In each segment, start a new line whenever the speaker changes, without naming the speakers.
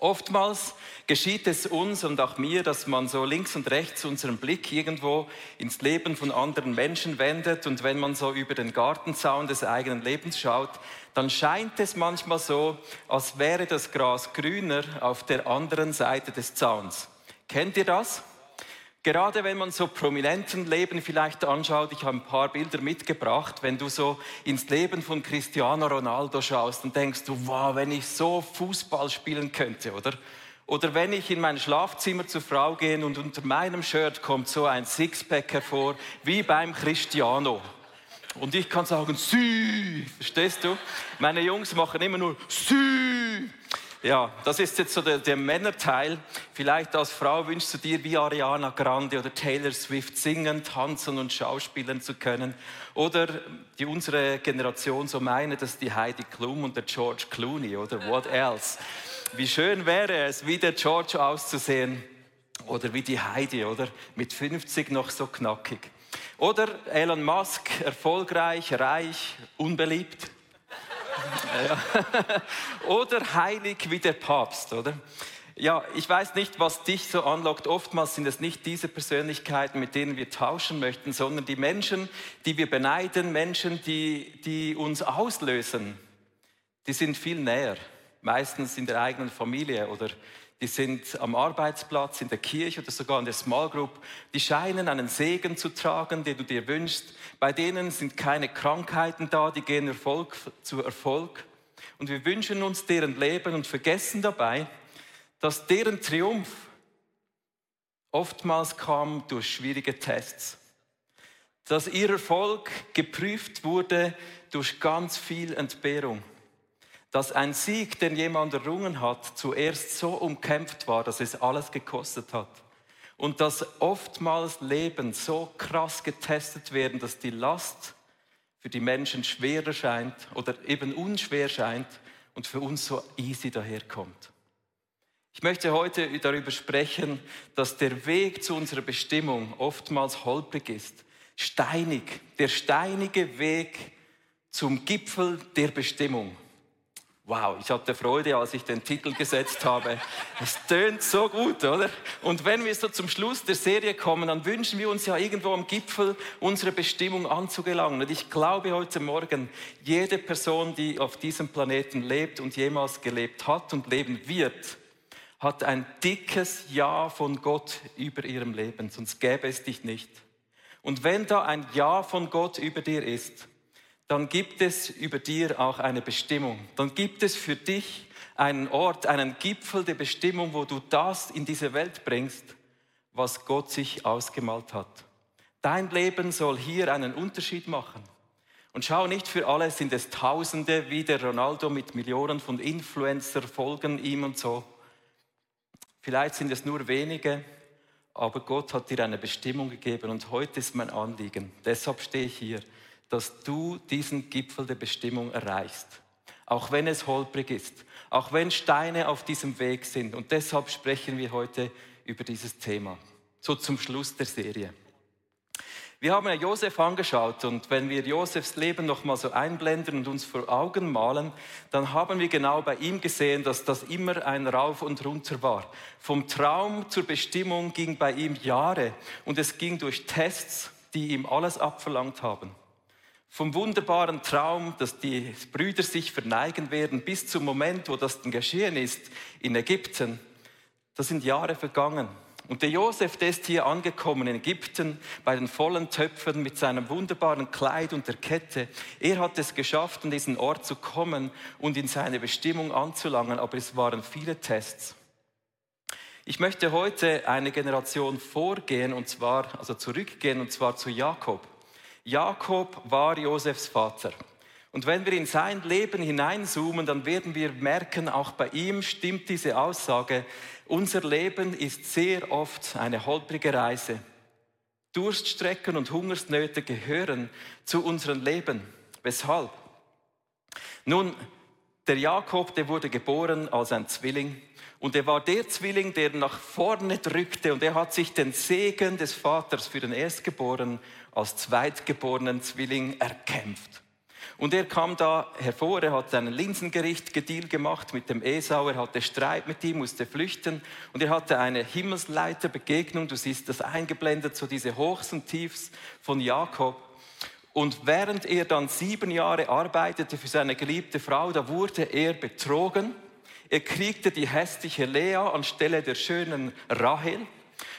Oftmals geschieht es uns und auch mir, dass man so links und rechts unseren Blick irgendwo ins Leben von anderen Menschen wendet und wenn man so über den Gartenzaun des eigenen Lebens schaut, dann scheint es manchmal so, als wäre das Gras grüner auf der anderen Seite des Zauns. Kennt ihr das? Gerade wenn man so prominenten Leben vielleicht anschaut, ich habe ein paar Bilder mitgebracht, wenn du so ins Leben von Cristiano Ronaldo schaust, dann denkst du, wow, wenn ich so Fußball spielen könnte, oder? Oder wenn ich in mein Schlafzimmer zur Frau gehe und unter meinem Shirt kommt so ein Sixpack hervor, wie beim Cristiano. Und ich kann sagen, Sü, verstehst du? Meine Jungs machen immer nur Sü. Ja, das ist jetzt so der, der, Männerteil. Vielleicht als Frau wünschst du dir wie Ariana Grande oder Taylor Swift singen, tanzen und schauspielen zu können. Oder die unsere Generation so meine, dass die Heidi Klum und der George Clooney oder what else. Wie schön wäre es, wie der George auszusehen oder wie die Heidi, oder? Mit 50 noch so knackig. Oder Elon Musk, erfolgreich, reich, unbeliebt. oder heilig wie der Papst, oder? Ja, ich weiß nicht, was dich so anlockt. Oftmals sind es nicht diese Persönlichkeiten, mit denen wir tauschen möchten, sondern die Menschen, die wir beneiden, Menschen, die, die uns auslösen, die sind viel näher. Meistens in der eigenen Familie oder die sind am Arbeitsplatz, in der Kirche oder sogar in der Small Group, die scheinen einen Segen zu tragen, den du dir wünschst. Bei denen sind keine Krankheiten da, die gehen Erfolg zu Erfolg. Und wir wünschen uns deren Leben und vergessen dabei, dass deren Triumph oftmals kam durch schwierige Tests. Dass ihr Erfolg geprüft wurde durch ganz viel Entbehrung dass ein Sieg, den jemand errungen hat, zuerst so umkämpft war, dass es alles gekostet hat. Und dass oftmals Leben so krass getestet werden, dass die Last für die Menschen schwerer scheint oder eben unschwer scheint und für uns so easy daherkommt. Ich möchte heute darüber sprechen, dass der Weg zu unserer Bestimmung oftmals holprig ist, steinig, der steinige Weg zum Gipfel der Bestimmung. Wow, ich hatte Freude, als ich den Titel gesetzt habe. Es tönt so gut, oder? Und wenn wir so zum Schluss der Serie kommen, dann wünschen wir uns ja irgendwo am Gipfel unsere Bestimmung anzugelangen. Und ich glaube heute Morgen, jede Person, die auf diesem Planeten lebt und jemals gelebt hat und leben wird, hat ein dickes Ja von Gott über ihrem Leben, sonst gäbe es dich nicht. Und wenn da ein Ja von Gott über dir ist, dann gibt es über dir auch eine Bestimmung. Dann gibt es für dich einen Ort, einen Gipfel der Bestimmung, wo du das in diese Welt bringst, was Gott sich ausgemalt hat. Dein Leben soll hier einen Unterschied machen. Und schau nicht für alle sind es Tausende, wie der Ronaldo mit Millionen von Influencer folgen ihm und so. Vielleicht sind es nur wenige, aber Gott hat dir eine Bestimmung gegeben und heute ist mein Anliegen. Deshalb stehe ich hier dass du diesen Gipfel der Bestimmung erreichst. Auch wenn es holprig ist, auch wenn Steine auf diesem Weg sind. Und deshalb sprechen wir heute über dieses Thema. So zum Schluss der Serie. Wir haben ja Josef angeschaut und wenn wir Josefs Leben nochmal so einblenden und uns vor Augen malen, dann haben wir genau bei ihm gesehen, dass das immer ein Rauf und Runter war. Vom Traum zur Bestimmung ging bei ihm Jahre und es ging durch Tests, die ihm alles abverlangt haben. Vom wunderbaren Traum, dass die Brüder sich verneigen werden, bis zum Moment, wo das dann geschehen ist in Ägypten, da sind Jahre vergangen. Und der Josef, der ist hier angekommen in Ägypten bei den vollen Töpfen mit seinem wunderbaren Kleid und der Kette. Er hat es geschafft, an diesen Ort zu kommen und in seine Bestimmung anzulangen, aber es waren viele Tests. Ich möchte heute eine Generation vorgehen und zwar, also zurückgehen und zwar zu Jakob. Jakob war Josefs Vater. Und wenn wir in sein Leben hineinzoomen, dann werden wir merken, auch bei ihm stimmt diese Aussage, unser Leben ist sehr oft eine holprige Reise. Durststrecken und Hungersnöte gehören zu unserem Leben. Weshalb? Nun, der Jakob, der wurde geboren als ein Zwilling und er war der Zwilling, der nach vorne drückte und er hat sich den Segen des Vaters für den Erstgeborenen als zweitgeborenen Zwilling erkämpft. Und er kam da hervor, er hat einen Linsengericht Deal gemacht mit dem Esau, er hatte Streit mit ihm, musste flüchten und er hatte eine Himmelsleiterbegegnung. Du siehst das eingeblendet, so diese Hochs und Tiefs von Jakob. Und während er dann sieben Jahre arbeitete für seine geliebte Frau, da wurde er betrogen. Er kriegte die hässliche Lea anstelle der schönen Rahel.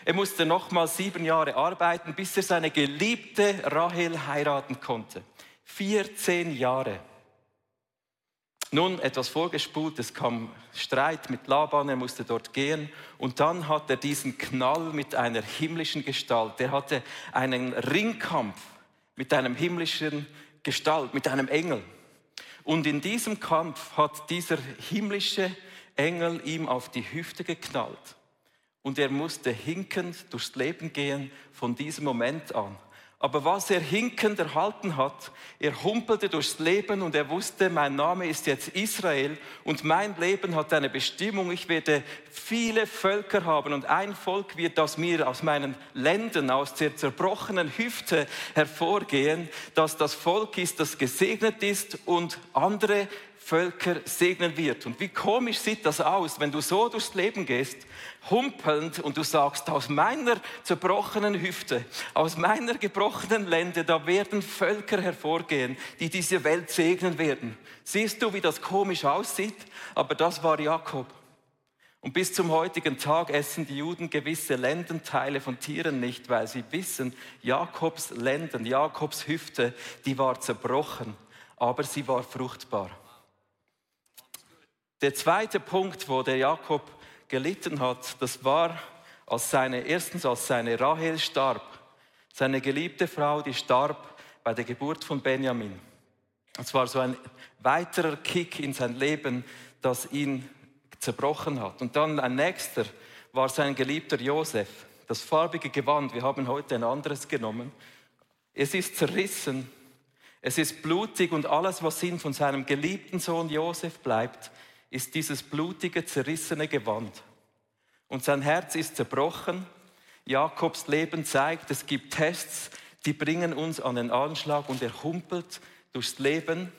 Er musste nochmal sieben Jahre arbeiten, bis er seine geliebte Rahel heiraten konnte. 14 Jahre. Nun, etwas vorgespult, es kam Streit mit Laban, er musste dort gehen und dann hat er diesen Knall mit einer himmlischen Gestalt. Er hatte einen Ringkampf mit einem himmlischen Gestalt, mit einem Engel. Und in diesem Kampf hat dieser himmlische Engel ihm auf die Hüfte geknallt. Und er musste hinkend durchs Leben gehen von diesem Moment an. Aber was er hinkend erhalten hat, er humpelte durchs Leben und er wusste, mein Name ist jetzt Israel und mein Leben hat eine Bestimmung. Ich werde viele Völker haben und ein Volk wird aus mir, aus meinen Ländern, aus der zerbrochenen Hüfte hervorgehen, dass das Volk ist, das gesegnet ist und andere Völker segnen wird. Und wie komisch sieht das aus, wenn du so durchs Leben gehst, humpelnd und du sagst, aus meiner zerbrochenen Hüfte, aus meiner gebrochenen Lände, da werden Völker hervorgehen, die diese Welt segnen werden. Siehst du, wie das komisch aussieht? Aber das war Jakob. Und bis zum heutigen Tag essen die Juden gewisse Lendenteile von Tieren nicht, weil sie wissen, Jakobs Lenden, Jakobs Hüfte, die war zerbrochen, aber sie war fruchtbar. Der zweite Punkt, wo der Jakob gelitten hat, das war, als seine, erstens als seine Rahel starb. Seine geliebte Frau, die starb bei der Geburt von Benjamin. Es war so ein weiterer Kick in sein Leben, das ihn zerbrochen hat. Und dann ein nächster war sein geliebter Josef. Das farbige Gewand, wir haben heute ein anderes genommen. Es ist zerrissen, es ist blutig und alles, was ihm von seinem geliebten Sohn Josef bleibt, ist dieses blutige, zerrissene Gewand. Und sein Herz ist zerbrochen. Jakobs Leben zeigt, es gibt Tests, die bringen uns an den Anschlag und er humpelt durchs Leben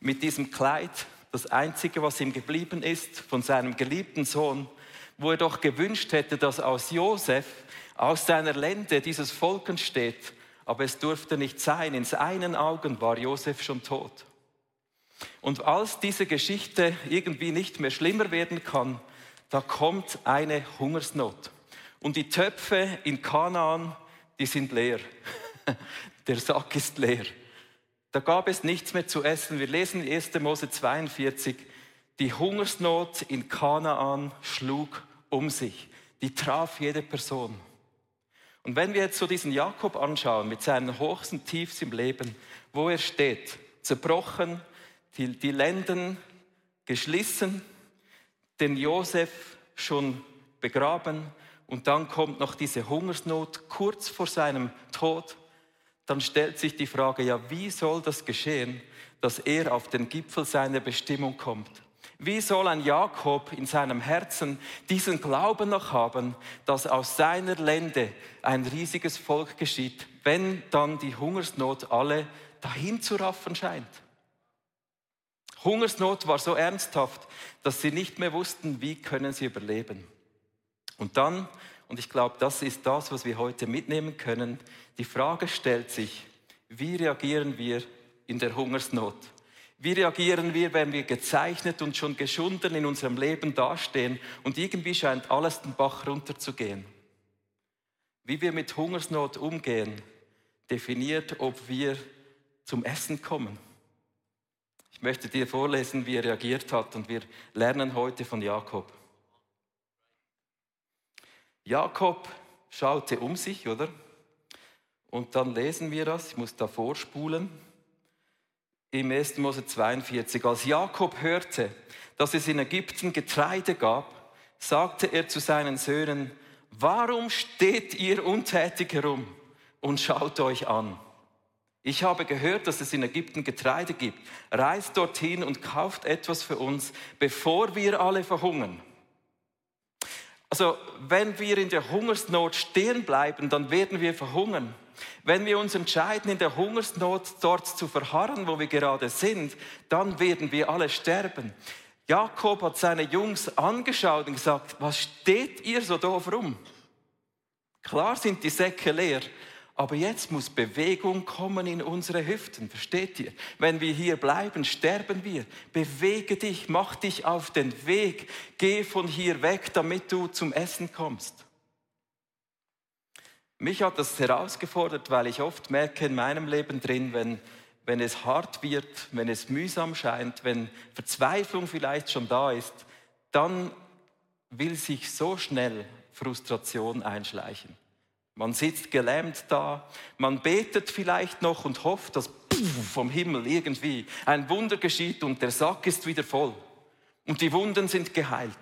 mit diesem Kleid, das einzige, was ihm geblieben ist von seinem geliebten Sohn, wo er doch gewünscht hätte, dass aus Josef, aus seiner Lende dieses Volk entsteht. Aber es durfte nicht sein. In seinen Augen war Josef schon tot. Und als diese Geschichte irgendwie nicht mehr schlimmer werden kann, da kommt eine Hungersnot. Und die Töpfe in Kanaan, die sind leer. Der Sack ist leer. Da gab es nichts mehr zu essen. Wir lesen in 1. Mose 42, die Hungersnot in Kanaan schlug um sich. Die traf jede Person. Und wenn wir jetzt so diesen Jakob anschauen mit seinen Hochs und Tiefs im Leben, wo er steht, zerbrochen, die, die Lenden geschlissen, den Josef schon begraben und dann kommt noch diese Hungersnot kurz vor seinem Tod, dann stellt sich die Frage, ja, wie soll das geschehen, dass er auf den Gipfel seiner Bestimmung kommt? Wie soll ein Jakob in seinem Herzen diesen Glauben noch haben, dass aus seiner Lände ein riesiges Volk geschieht, wenn dann die Hungersnot alle dahin zu raffen scheint? Hungersnot war so ernsthaft, dass sie nicht mehr wussten, wie können sie überleben. Und dann, und ich glaube, das ist das, was wir heute mitnehmen können, die Frage stellt sich, wie reagieren wir in der Hungersnot? Wie reagieren wir, wenn wir gezeichnet und schon geschunden in unserem Leben dastehen und irgendwie scheint alles den Bach runterzugehen? Wie wir mit Hungersnot umgehen, definiert, ob wir zum Essen kommen. Ich möchte dir vorlesen, wie er reagiert hat und wir lernen heute von Jakob. Jakob schaute um sich, oder? Und dann lesen wir das, ich muss da vorspulen, im 1. Mose 42. Als Jakob hörte, dass es in Ägypten Getreide gab, sagte er zu seinen Söhnen, warum steht ihr untätig herum und schaut euch an? Ich habe gehört, dass es in Ägypten Getreide gibt. Reist dorthin und kauft etwas für uns, bevor wir alle verhungern. Also wenn wir in der Hungersnot stehen bleiben, dann werden wir verhungern. Wenn wir uns entscheiden, in der Hungersnot dort zu verharren, wo wir gerade sind, dann werden wir alle sterben. Jakob hat seine Jungs angeschaut und gesagt, was steht ihr so doof rum? Klar sind die Säcke leer, aber jetzt muss Bewegung kommen in unsere Hüften, versteht ihr? Wenn wir hier bleiben, sterben wir. Bewege dich, mach dich auf den Weg, geh von hier weg, damit du zum Essen kommst. Mich hat das herausgefordert, weil ich oft merke in meinem Leben drin, wenn, wenn es hart wird, wenn es mühsam scheint, wenn Verzweiflung vielleicht schon da ist, dann will sich so schnell Frustration einschleichen. Man sitzt gelähmt da, man betet vielleicht noch und hofft, dass vom Himmel irgendwie ein Wunder geschieht und der Sack ist wieder voll und die Wunden sind geheilt.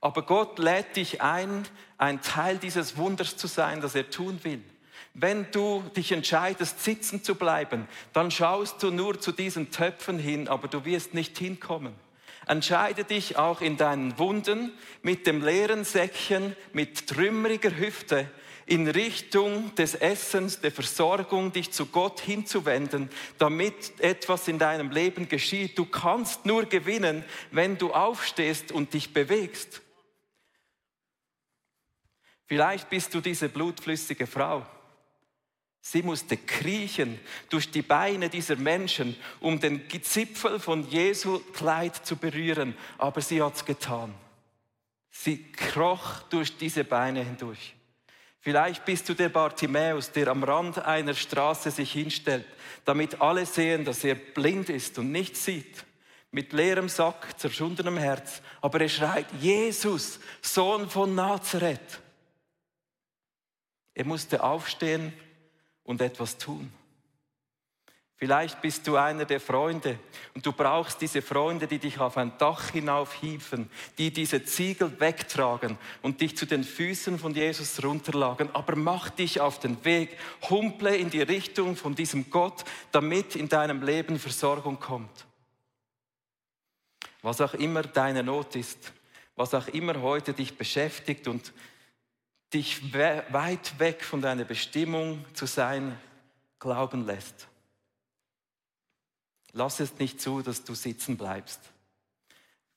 Aber Gott lädt dich ein, ein Teil dieses Wunders zu sein, das er tun will. Wenn du dich entscheidest, sitzen zu bleiben, dann schaust du nur zu diesen Töpfen hin, aber du wirst nicht hinkommen. Entscheide dich auch in deinen Wunden mit dem leeren Säckchen, mit trümmeriger Hüfte, in Richtung des Essens, der Versorgung, dich zu Gott hinzuwenden, damit etwas in deinem Leben geschieht. Du kannst nur gewinnen, wenn du aufstehst und dich bewegst. Vielleicht bist du diese blutflüssige Frau. Sie musste kriechen durch die Beine dieser Menschen, um den Zipfel von Jesu Kleid zu berühren, aber sie hat's getan. Sie kroch durch diese Beine hindurch. Vielleicht bist du der Bartimäus, der am Rand einer Straße sich hinstellt, damit alle sehen, dass er blind ist und nichts sieht. Mit leerem Sack, zerschundenem Herz. Aber er schreit, Jesus, Sohn von Nazareth. Er musste aufstehen und etwas tun. Vielleicht bist du einer der Freunde und du brauchst diese Freunde, die dich auf ein Dach hinaufhieven, die diese Ziegel wegtragen und dich zu den Füßen von Jesus runterlagen. Aber mach dich auf den Weg, humple in die Richtung von diesem Gott, damit in deinem Leben Versorgung kommt. Was auch immer deine Not ist, was auch immer heute dich beschäftigt und dich weit weg von deiner Bestimmung zu sein glauben lässt. Lass es nicht zu, dass du sitzen bleibst.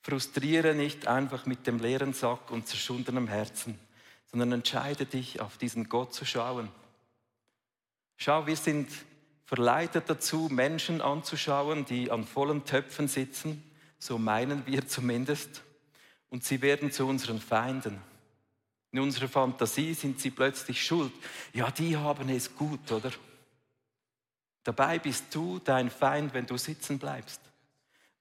Frustriere nicht einfach mit dem leeren Sack und zerschundenem Herzen, sondern entscheide dich, auf diesen Gott zu schauen. Schau, wir sind verleitet dazu, Menschen anzuschauen, die an vollen Töpfen sitzen, so meinen wir zumindest, und sie werden zu unseren Feinden. In unserer Fantasie sind sie plötzlich schuld. Ja, die haben es gut, oder? Dabei bist du dein Feind, wenn du sitzen bleibst.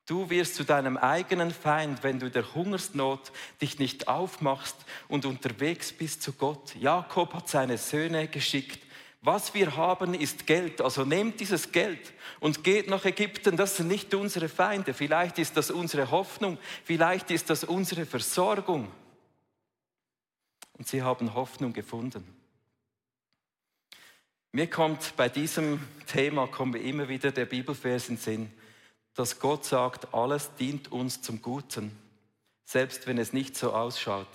Du wirst zu deinem eigenen Feind, wenn du der Hungersnot dich nicht aufmachst und unterwegs bist zu Gott. Jakob hat seine Söhne geschickt. Was wir haben, ist Geld. Also nehmt dieses Geld und geht nach Ägypten. Das sind nicht unsere Feinde. Vielleicht ist das unsere Hoffnung. Vielleicht ist das unsere Versorgung und sie haben Hoffnung gefunden. Mir kommt bei diesem Thema wir immer wieder der Bibelvers in Sinn, dass Gott sagt, alles dient uns zum Guten, selbst wenn es nicht so ausschaut.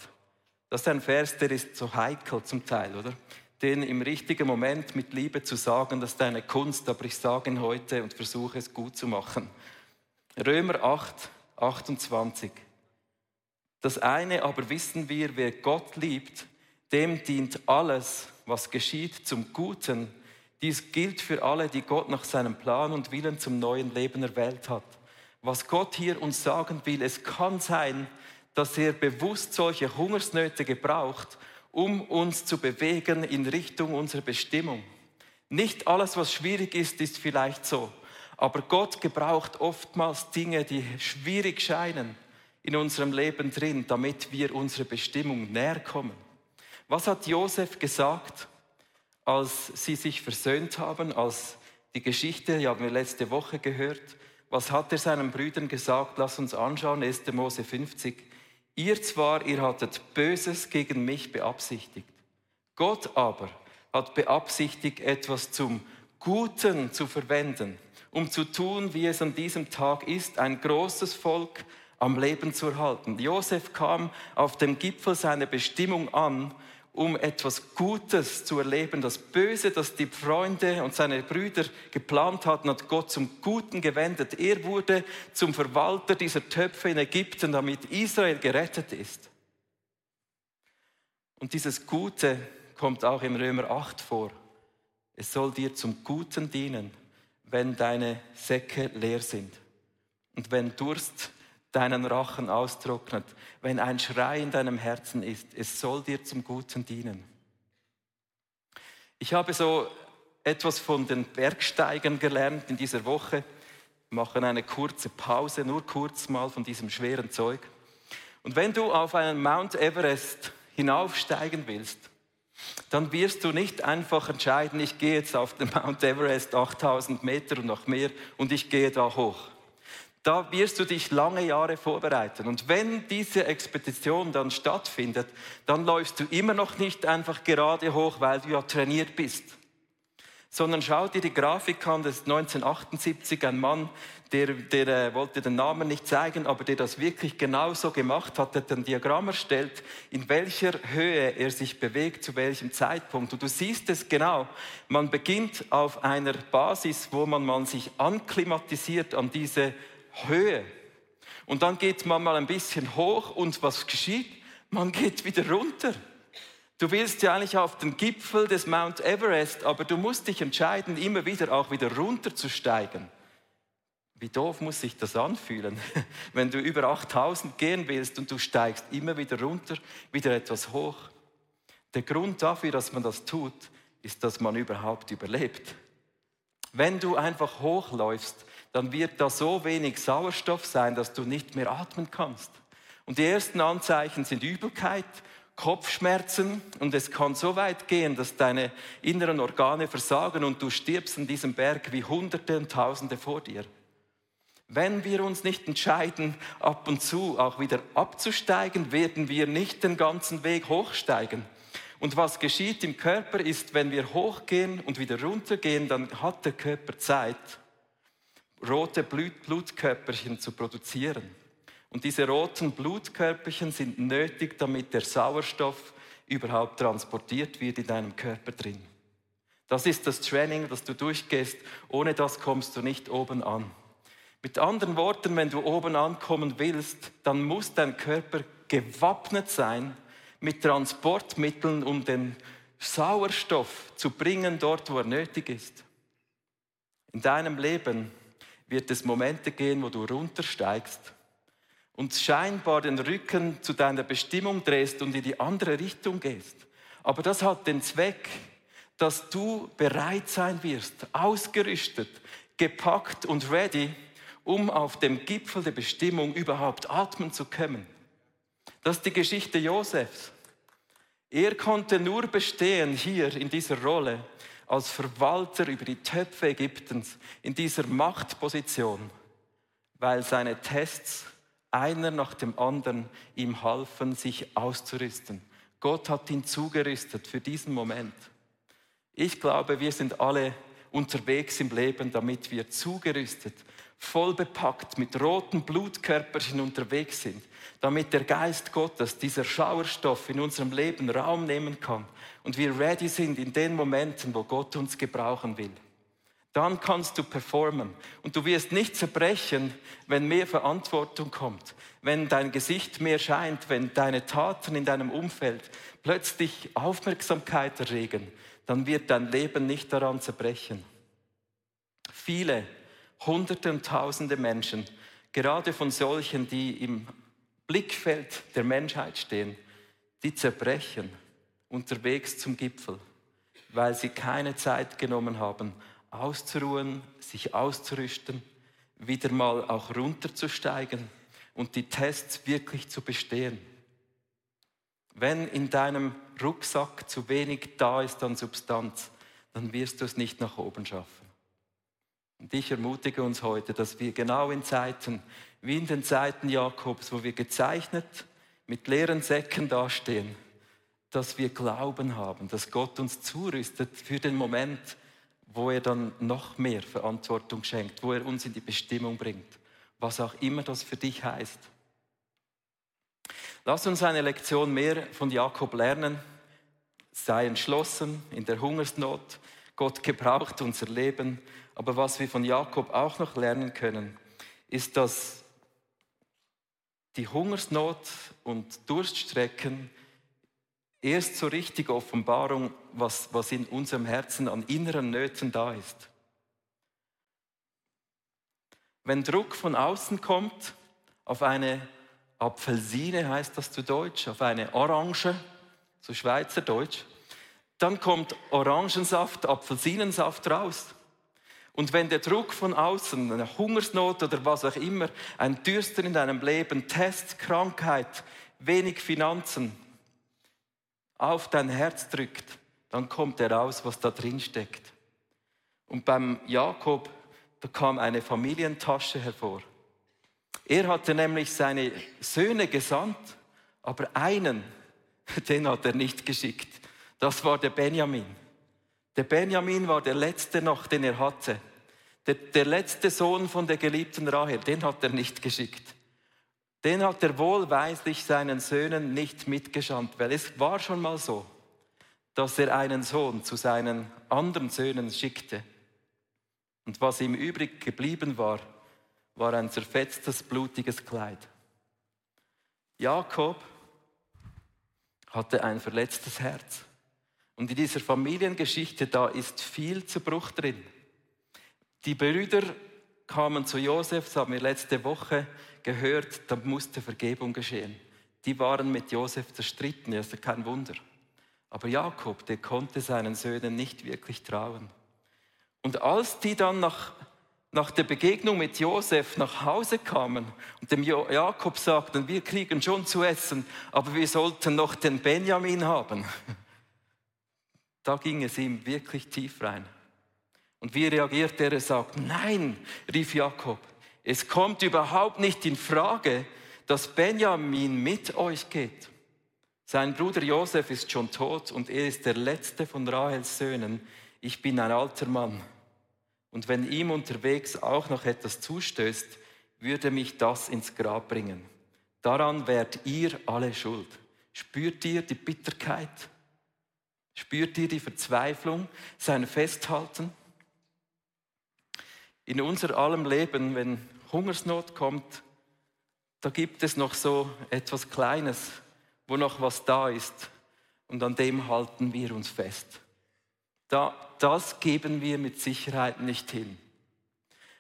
Das ist ein Vers, der ist so heikel zum Teil, oder? Den im richtigen Moment mit Liebe zu sagen, das ist eine Kunst, aber ich sage ihn heute und versuche es gut zu machen. Römer 8, 28. Das eine aber wissen wir, wer Gott liebt, dem dient alles, was geschieht, zum Guten. Dies gilt für alle, die Gott nach seinem Plan und Willen zum neuen Leben erwählt hat. Was Gott hier uns sagen will, es kann sein, dass er bewusst solche Hungersnöte gebraucht, um uns zu bewegen in Richtung unserer Bestimmung. Nicht alles, was schwierig ist, ist vielleicht so. Aber Gott gebraucht oftmals Dinge, die schwierig scheinen in unserem Leben drin, damit wir unserer Bestimmung näher kommen. Was hat Josef gesagt, als sie sich versöhnt haben, als die Geschichte, die haben wir letzte Woche gehört, was hat er seinen Brüdern gesagt? Lass uns anschauen, 1. Mose 50. Ihr zwar, ihr hattet Böses gegen mich beabsichtigt. Gott aber hat beabsichtigt, etwas zum Guten zu verwenden, um zu tun, wie es an diesem Tag ist, ein großes Volk am Leben zu erhalten. Josef kam auf dem Gipfel seiner Bestimmung an, um etwas Gutes zu erleben. Das Böse, das die Freunde und seine Brüder geplant hatten, hat Gott zum Guten gewendet. Er wurde zum Verwalter dieser Töpfe in Ägypten, damit Israel gerettet ist. Und dieses Gute kommt auch im Römer 8 vor. Es soll dir zum Guten dienen, wenn deine Säcke leer sind und wenn Durst deinen Rachen austrocknet, wenn ein Schrei in deinem Herzen ist, es soll dir zum Guten dienen. Ich habe so etwas von den Bergsteigern gelernt in dieser Woche, machen eine kurze Pause, nur kurz mal von diesem schweren Zeug. Und wenn du auf einen Mount Everest hinaufsteigen willst, dann wirst du nicht einfach entscheiden, ich gehe jetzt auf den Mount Everest 8000 Meter und noch mehr und ich gehe da hoch. Da wirst du dich lange Jahre vorbereiten. Und wenn diese Expedition dann stattfindet, dann läufst du immer noch nicht einfach gerade hoch, weil du ja trainiert bist. Sondern schau dir die Grafik an, das ist 1978 ein Mann, der, der äh, wollte den Namen nicht zeigen, aber der das wirklich genauso gemacht hat, hat ein Diagramm erstellt, in welcher Höhe er sich bewegt, zu welchem Zeitpunkt. Und du siehst es genau. Man beginnt auf einer Basis, wo man, man sich anklimatisiert an diese Höhe. Und dann geht man mal ein bisschen hoch und was geschieht? Man geht wieder runter. Du willst ja eigentlich auf den Gipfel des Mount Everest, aber du musst dich entscheiden, immer wieder auch wieder runterzusteigen. Wie doof muss sich das anfühlen, wenn du über 8000 gehen willst und du steigst immer wieder runter, wieder etwas hoch. Der Grund dafür, dass man das tut, ist, dass man überhaupt überlebt. Wenn du einfach hochläufst, dann wird da so wenig Sauerstoff sein, dass du nicht mehr atmen kannst. Und die ersten Anzeichen sind Übelkeit, Kopfschmerzen und es kann so weit gehen, dass deine inneren Organe versagen und du stirbst in diesem Berg wie Hunderte und Tausende vor dir. Wenn wir uns nicht entscheiden, ab und zu auch wieder abzusteigen, werden wir nicht den ganzen Weg hochsteigen. Und was geschieht im Körper ist, wenn wir hochgehen und wieder runtergehen, dann hat der Körper Zeit, rote Blutkörperchen zu produzieren. Und diese roten Blutkörperchen sind nötig, damit der Sauerstoff überhaupt transportiert wird in deinem Körper drin. Das ist das Training, das du durchgehst. Ohne das kommst du nicht oben an. Mit anderen Worten, wenn du oben ankommen willst, dann muss dein Körper gewappnet sein mit Transportmitteln, um den Sauerstoff zu bringen dort, wo er nötig ist. In deinem Leben wird es Momente gehen, wo du runtersteigst und scheinbar den Rücken zu deiner Bestimmung drehst und in die andere Richtung gehst. Aber das hat den Zweck, dass du bereit sein wirst, ausgerüstet, gepackt und ready, um auf dem Gipfel der Bestimmung überhaupt atmen zu können. Das ist die Geschichte Josefs. Er konnte nur bestehen hier in dieser Rolle als Verwalter über die Töpfe Ägyptens, in dieser Machtposition, weil seine Tests einer nach dem anderen ihm halfen, sich auszurüsten. Gott hat ihn zugerüstet für diesen Moment. Ich glaube, wir sind alle unterwegs im Leben, damit wir zugerüstet voll bepackt mit roten Blutkörperchen unterwegs sind, damit der Geist Gottes, dieser Schauerstoff in unserem Leben Raum nehmen kann und wir ready sind in den Momenten, wo Gott uns gebrauchen will. Dann kannst du performen und du wirst nicht zerbrechen, wenn mehr Verantwortung kommt, wenn dein Gesicht mehr scheint, wenn deine Taten in deinem Umfeld plötzlich Aufmerksamkeit erregen, dann wird dein Leben nicht daran zerbrechen. Viele Hunderte und Tausende Menschen, gerade von solchen, die im Blickfeld der Menschheit stehen, die zerbrechen unterwegs zum Gipfel, weil sie keine Zeit genommen haben, auszuruhen, sich auszurüsten, wieder mal auch runterzusteigen und die Tests wirklich zu bestehen. Wenn in deinem Rucksack zu wenig da ist an Substanz, dann wirst du es nicht nach oben schaffen. Und ich ermutige uns heute, dass wir genau in Zeiten, wie in den Zeiten Jakobs, wo wir gezeichnet mit leeren Säcken dastehen, dass wir Glauben haben, dass Gott uns zurüstet für den Moment, wo er dann noch mehr Verantwortung schenkt, wo er uns in die Bestimmung bringt, was auch immer das für dich heißt. Lass uns eine Lektion mehr von Jakob lernen. Sei entschlossen in der Hungersnot. Gott gebraucht unser Leben. Aber was wir von Jakob auch noch lernen können, ist, dass die Hungersnot und Durststrecken erst so richtig Offenbarung, was, was in unserem Herzen an inneren Nöten da ist. Wenn Druck von außen kommt, auf eine Apfelsine heißt das zu Deutsch, auf eine Orange, so Schweizerdeutsch, dann kommt Orangensaft, Apfelsinensaft raus. Und wenn der Druck von außen, eine Hungersnot oder was auch immer, ein Dürsten in deinem Leben, Test, Krankheit, wenig Finanzen auf dein Herz drückt, dann kommt heraus, was da drin steckt. Und beim Jakob, da kam eine Familientasche hervor. Er hatte nämlich seine Söhne gesandt, aber einen, den hat er nicht geschickt. Das war der Benjamin. Der Benjamin war der letzte noch, den er hatte. Der, der letzte Sohn von der geliebten Rahel, den hat er nicht geschickt. Den hat er wohlweislich seinen Söhnen nicht mitgeschandt, weil es war schon mal so, dass er einen Sohn zu seinen anderen Söhnen schickte. Und was ihm übrig geblieben war, war ein zerfetztes, blutiges Kleid. Jakob hatte ein verletztes Herz. Und in dieser Familiengeschichte, da ist viel Zerbruch drin. Die Brüder kamen zu Josef, das haben wir letzte Woche gehört, da musste Vergebung geschehen. Die waren mit Josef zerstritten, das ist kein Wunder. Aber Jakob, der konnte seinen Söhnen nicht wirklich trauen. Und als die dann nach nach der Begegnung mit Josef nach Hause kamen und dem Jakob sagten, wir kriegen schon zu essen, aber wir sollten noch den Benjamin haben. Da ging es ihm wirklich tief rein. Und wie reagiert er? Er sagt, nein, rief Jakob, es kommt überhaupt nicht in Frage, dass Benjamin mit euch geht. Sein Bruder Josef ist schon tot und er ist der letzte von Rahels Söhnen. Ich bin ein alter Mann. Und wenn ihm unterwegs auch noch etwas zustößt, würde mich das ins Grab bringen. Daran wärt ihr alle schuld. Spürt ihr die Bitterkeit? Spürt ihr die Verzweiflung, sein Festhalten? In unser allem Leben, wenn Hungersnot kommt, da gibt es noch so etwas Kleines, wo noch was da ist und an dem halten wir uns fest. Da, das geben wir mit Sicherheit nicht hin.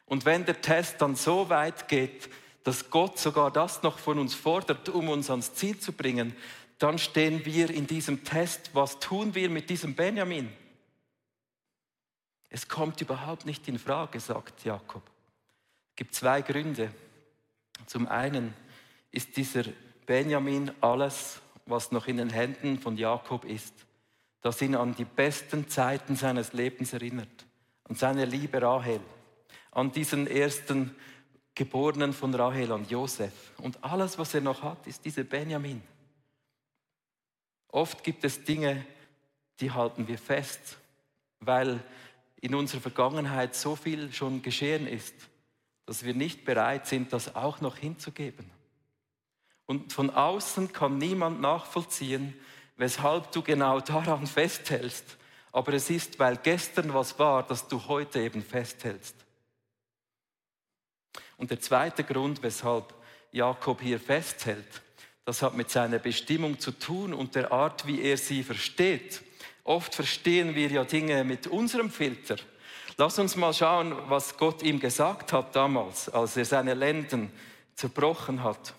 Und wenn der Test dann so weit geht, dass Gott sogar das noch von uns fordert, um uns ans Ziel zu bringen, dann stehen wir in diesem Test. Was tun wir mit diesem Benjamin? Es kommt überhaupt nicht in Frage, sagt Jakob. Es gibt zwei Gründe. Zum einen ist dieser Benjamin alles, was noch in den Händen von Jakob ist das ihn an die besten Zeiten seines Lebens erinnert, an seine liebe Rahel, an diesen ersten Geborenen von Rahel, an Josef. Und alles, was er noch hat, ist dieser Benjamin. Oft gibt es Dinge, die halten wir fest, weil in unserer Vergangenheit so viel schon geschehen ist, dass wir nicht bereit sind, das auch noch hinzugeben. Und von außen kann niemand nachvollziehen, weshalb du genau daran festhältst. Aber es ist, weil gestern was war, dass du heute eben festhältst. Und der zweite Grund, weshalb Jakob hier festhält, das hat mit seiner Bestimmung zu tun und der Art, wie er sie versteht. Oft verstehen wir ja Dinge mit unserem Filter. Lass uns mal schauen, was Gott ihm gesagt hat damals, als er seine Lenden zerbrochen hat.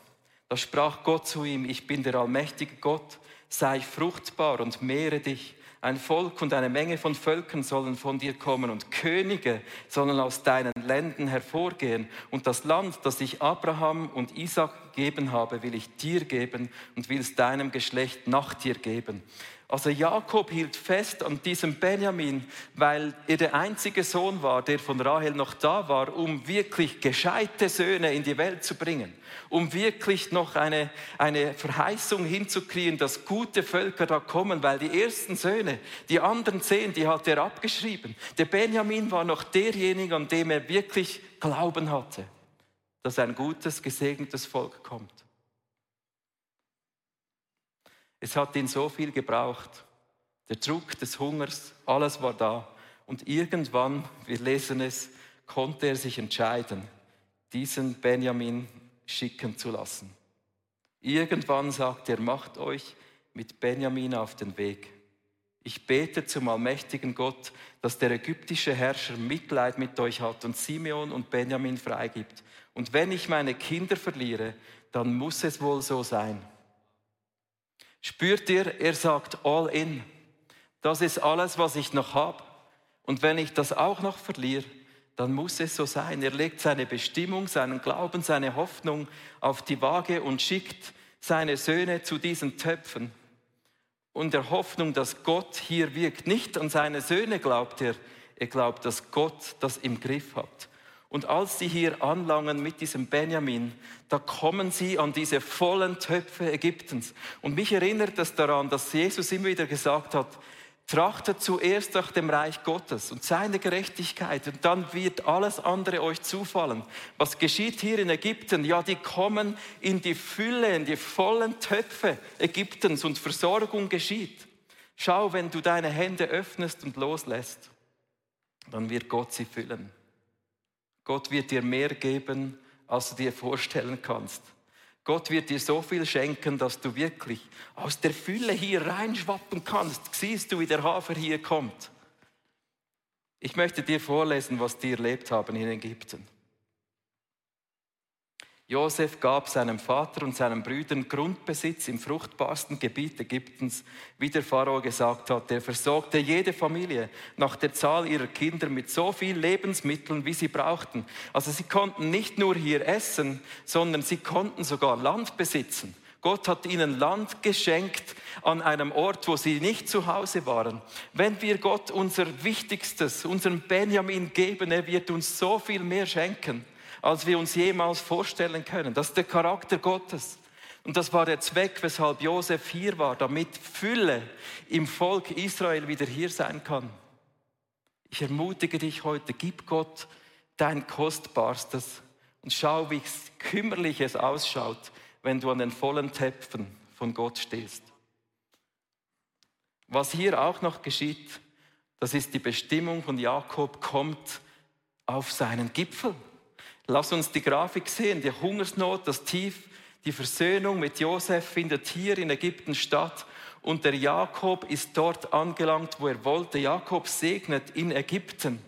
Da sprach Gott zu ihm, ich bin der allmächtige Gott, sei fruchtbar und mehre dich. Ein Volk und eine Menge von Völkern sollen von dir kommen und Könige sollen aus deinen Ländern hervorgehen. Und das Land, das ich Abraham und Isaac gegeben habe, will ich dir geben und will es deinem Geschlecht nach dir geben. Also Jakob hielt fest an diesem Benjamin, weil er der einzige Sohn war, der von Rahel noch da war, um wirklich gescheite Söhne in die Welt zu bringen, um wirklich noch eine, eine Verheißung hinzukriegen, dass gute Völker da kommen, weil die ersten Söhne, die anderen zehn, die hat er abgeschrieben. Der Benjamin war noch derjenige, an dem er wirklich Glauben hatte, dass ein gutes, gesegnetes Volk kommt. Es hat ihn so viel gebraucht. Der Druck des Hungers, alles war da. Und irgendwann, wir lesen es, konnte er sich entscheiden, diesen Benjamin schicken zu lassen. Irgendwann sagt er, macht euch mit Benjamin auf den Weg. Ich bete zum allmächtigen Gott, dass der ägyptische Herrscher Mitleid mit euch hat und Simeon und Benjamin freigibt. Und wenn ich meine Kinder verliere, dann muss es wohl so sein. Spürt ihr, er sagt all in. Das ist alles, was ich noch habe. Und wenn ich das auch noch verliere, dann muss es so sein. Er legt seine Bestimmung, seinen Glauben, seine Hoffnung auf die Waage und schickt seine Söhne zu diesen Töpfen. Und der Hoffnung, dass Gott hier wirkt. Nicht an seine Söhne glaubt er, er glaubt, dass Gott das im Griff hat. Und als sie hier anlangen mit diesem Benjamin, da kommen sie an diese vollen Töpfe Ägyptens. Und mich erinnert das daran, dass Jesus immer wieder gesagt hat, Trachtet zuerst nach dem Reich Gottes und seine Gerechtigkeit und dann wird alles andere euch zufallen. Was geschieht hier in Ägypten? Ja, die kommen in die Fülle, in die vollen Töpfe Ägyptens und Versorgung geschieht. Schau, wenn du deine Hände öffnest und loslässt, dann wird Gott sie füllen. Gott wird dir mehr geben, als du dir vorstellen kannst. Gott wird dir so viel schenken, dass du wirklich aus der Fülle hier reinschwappen kannst. Siehst du, wie der Hafer hier kommt. Ich möchte dir vorlesen, was die erlebt haben in Ägypten. Josef gab seinem Vater und seinen Brüdern Grundbesitz im fruchtbarsten Gebiet Ägyptens, wie der Pharao gesagt hat. Er versorgte jede Familie nach der Zahl ihrer Kinder mit so viel Lebensmitteln, wie sie brauchten. Also sie konnten nicht nur hier essen, sondern sie konnten sogar Land besitzen. Gott hat ihnen Land geschenkt an einem Ort, wo sie nicht zu Hause waren. Wenn wir Gott unser Wichtigstes, unseren Benjamin geben, er wird uns so viel mehr schenken als wir uns jemals vorstellen können. Das ist der Charakter Gottes. Und das war der Zweck, weshalb Josef hier war, damit Fülle im Volk Israel wieder hier sein kann. Ich ermutige dich heute, gib Gott dein Kostbarstes und schau, wie kümmerlich es ausschaut, wenn du an den vollen Töpfen von Gott stehst. Was hier auch noch geschieht, das ist die Bestimmung von Jakob, kommt auf seinen Gipfel. Lass uns die Grafik sehen. Die Hungersnot, das Tief, die Versöhnung mit Josef findet hier in Ägypten statt. Und der Jakob ist dort angelangt, wo er wollte. Jakob segnet in Ägypten,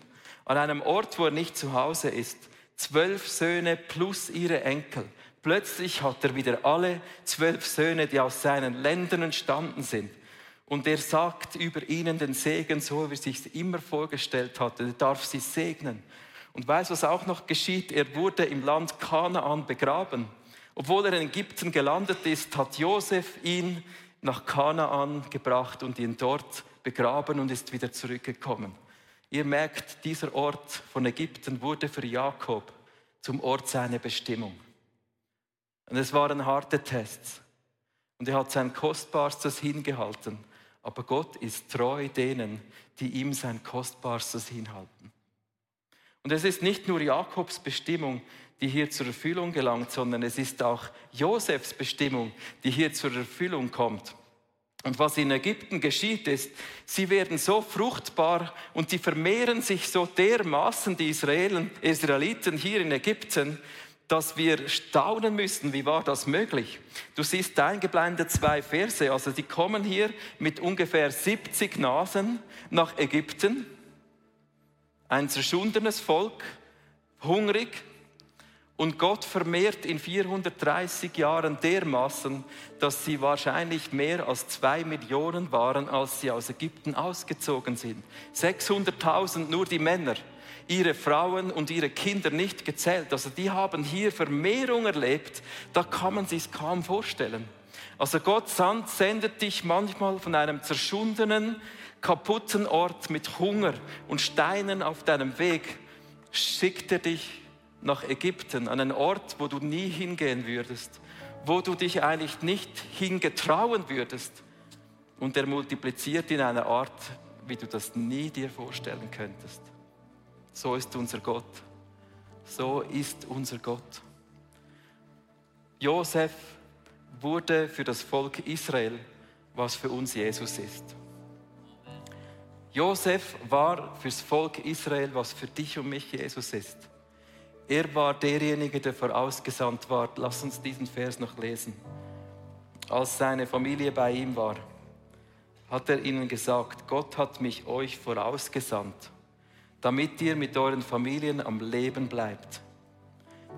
an einem Ort, wo er nicht zu Hause ist. Zwölf Söhne plus ihre Enkel. Plötzlich hat er wieder alle zwölf Söhne, die aus seinen Ländern entstanden sind. Und er sagt über ihnen den Segen, so wie er sich immer vorgestellt hatte. Er darf sie segnen. Und weißt was auch noch geschieht? Er wurde im Land Kanaan begraben. Obwohl er in Ägypten gelandet ist, hat Josef ihn nach Kanaan gebracht und ihn dort begraben und ist wieder zurückgekommen. Ihr merkt, dieser Ort von Ägypten wurde für Jakob zum Ort seiner Bestimmung. Und es waren harte Tests. Und er hat sein Kostbarstes hingehalten. Aber Gott ist treu denen, die ihm sein Kostbarstes hinhalten. Und es ist nicht nur Jakobs Bestimmung, die hier zur Erfüllung gelangt, sondern es ist auch Josefs Bestimmung, die hier zur Erfüllung kommt. Und was in Ägypten geschieht ist, sie werden so fruchtbar und die vermehren sich so dermaßen, die Israeliten hier in Ägypten, dass wir staunen müssen, wie war das möglich? Du siehst eingeblendet zwei Verse, also die kommen hier mit ungefähr 70 Nasen nach Ägypten ein zerschundenes Volk, hungrig, und Gott vermehrt in 430 Jahren dermaßen, dass sie wahrscheinlich mehr als zwei Millionen waren, als sie aus Ägypten ausgezogen sind. 600.000 nur die Männer, ihre Frauen und ihre Kinder nicht gezählt. Also die haben hier Vermehrung erlebt, da kann man sich kaum vorstellen. Also Gott sendet dich manchmal von einem zerschundenen, kaputten Ort mit Hunger und Steinen auf deinem Weg, schickt er dich nach Ägypten, an einen Ort, wo du nie hingehen würdest, wo du dich eigentlich nicht hingetrauen würdest. Und er multipliziert in einer Art, wie du das nie dir vorstellen könntest. So ist unser Gott. So ist unser Gott. Josef wurde für das Volk Israel was für uns Jesus ist. Josef war fürs Volk Israel, was für dich und mich Jesus ist. Er war derjenige, der vorausgesandt war. Lass uns diesen Vers noch lesen. Als seine Familie bei ihm war, hat er ihnen gesagt, Gott hat mich euch vorausgesandt, damit ihr mit euren Familien am Leben bleibt.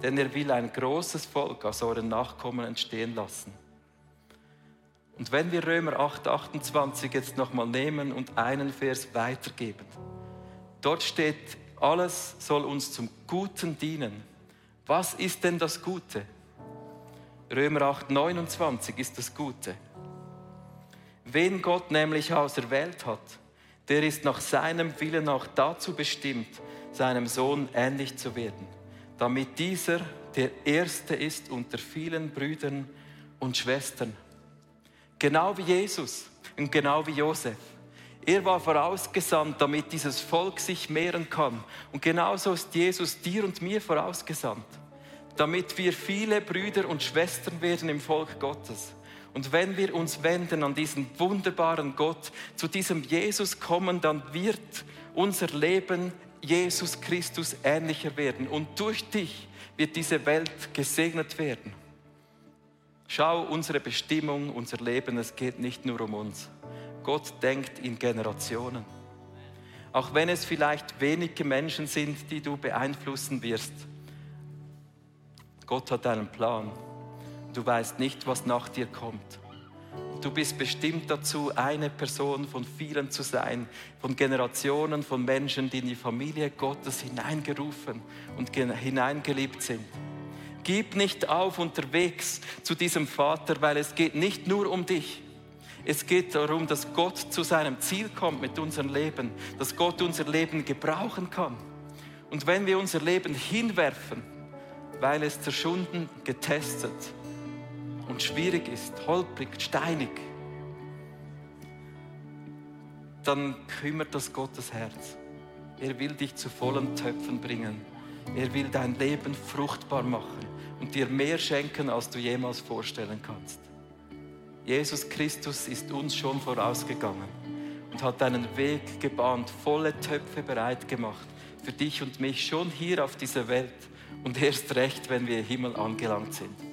Denn er will ein großes Volk aus euren Nachkommen entstehen lassen. Und wenn wir Römer 8, 28 jetzt nochmal nehmen und einen Vers weitergeben, dort steht, alles soll uns zum Guten dienen. Was ist denn das Gute? Römer 8, 29 ist das Gute. Wen Gott nämlich auserwählt hat, der ist nach seinem Willen auch dazu bestimmt, seinem Sohn ähnlich zu werden, damit dieser der Erste ist unter vielen Brüdern und Schwestern. Genau wie Jesus und genau wie Josef. Er war vorausgesandt, damit dieses Volk sich mehren kann. Und genauso ist Jesus dir und mir vorausgesandt, damit wir viele Brüder und Schwestern werden im Volk Gottes. Und wenn wir uns wenden an diesen wunderbaren Gott, zu diesem Jesus kommen, dann wird unser Leben Jesus Christus ähnlicher werden. Und durch dich wird diese Welt gesegnet werden. Schau, unsere Bestimmung, unser Leben, es geht nicht nur um uns. Gott denkt in Generationen. Auch wenn es vielleicht wenige Menschen sind, die du beeinflussen wirst. Gott hat einen Plan. Du weißt nicht, was nach dir kommt. Du bist bestimmt dazu, eine Person von vielen zu sein, von Generationen von Menschen, die in die Familie Gottes hineingerufen und hineingeliebt sind. Gib nicht auf unterwegs zu diesem Vater, weil es geht nicht nur um dich. Es geht darum, dass Gott zu seinem Ziel kommt mit unserem Leben, dass Gott unser Leben gebrauchen kann. Und wenn wir unser Leben hinwerfen, weil es zerschunden, getestet und schwierig ist, holprig, steinig, dann kümmert das Gottes Herz. Er will dich zu vollen Töpfen bringen. Er will dein Leben fruchtbar machen und dir mehr schenken, als du jemals vorstellen kannst. Jesus Christus ist uns schon vorausgegangen und hat einen Weg gebahnt, volle Töpfe bereit gemacht für dich und mich schon hier auf dieser Welt und erst recht, wenn wir im Himmel angelangt sind.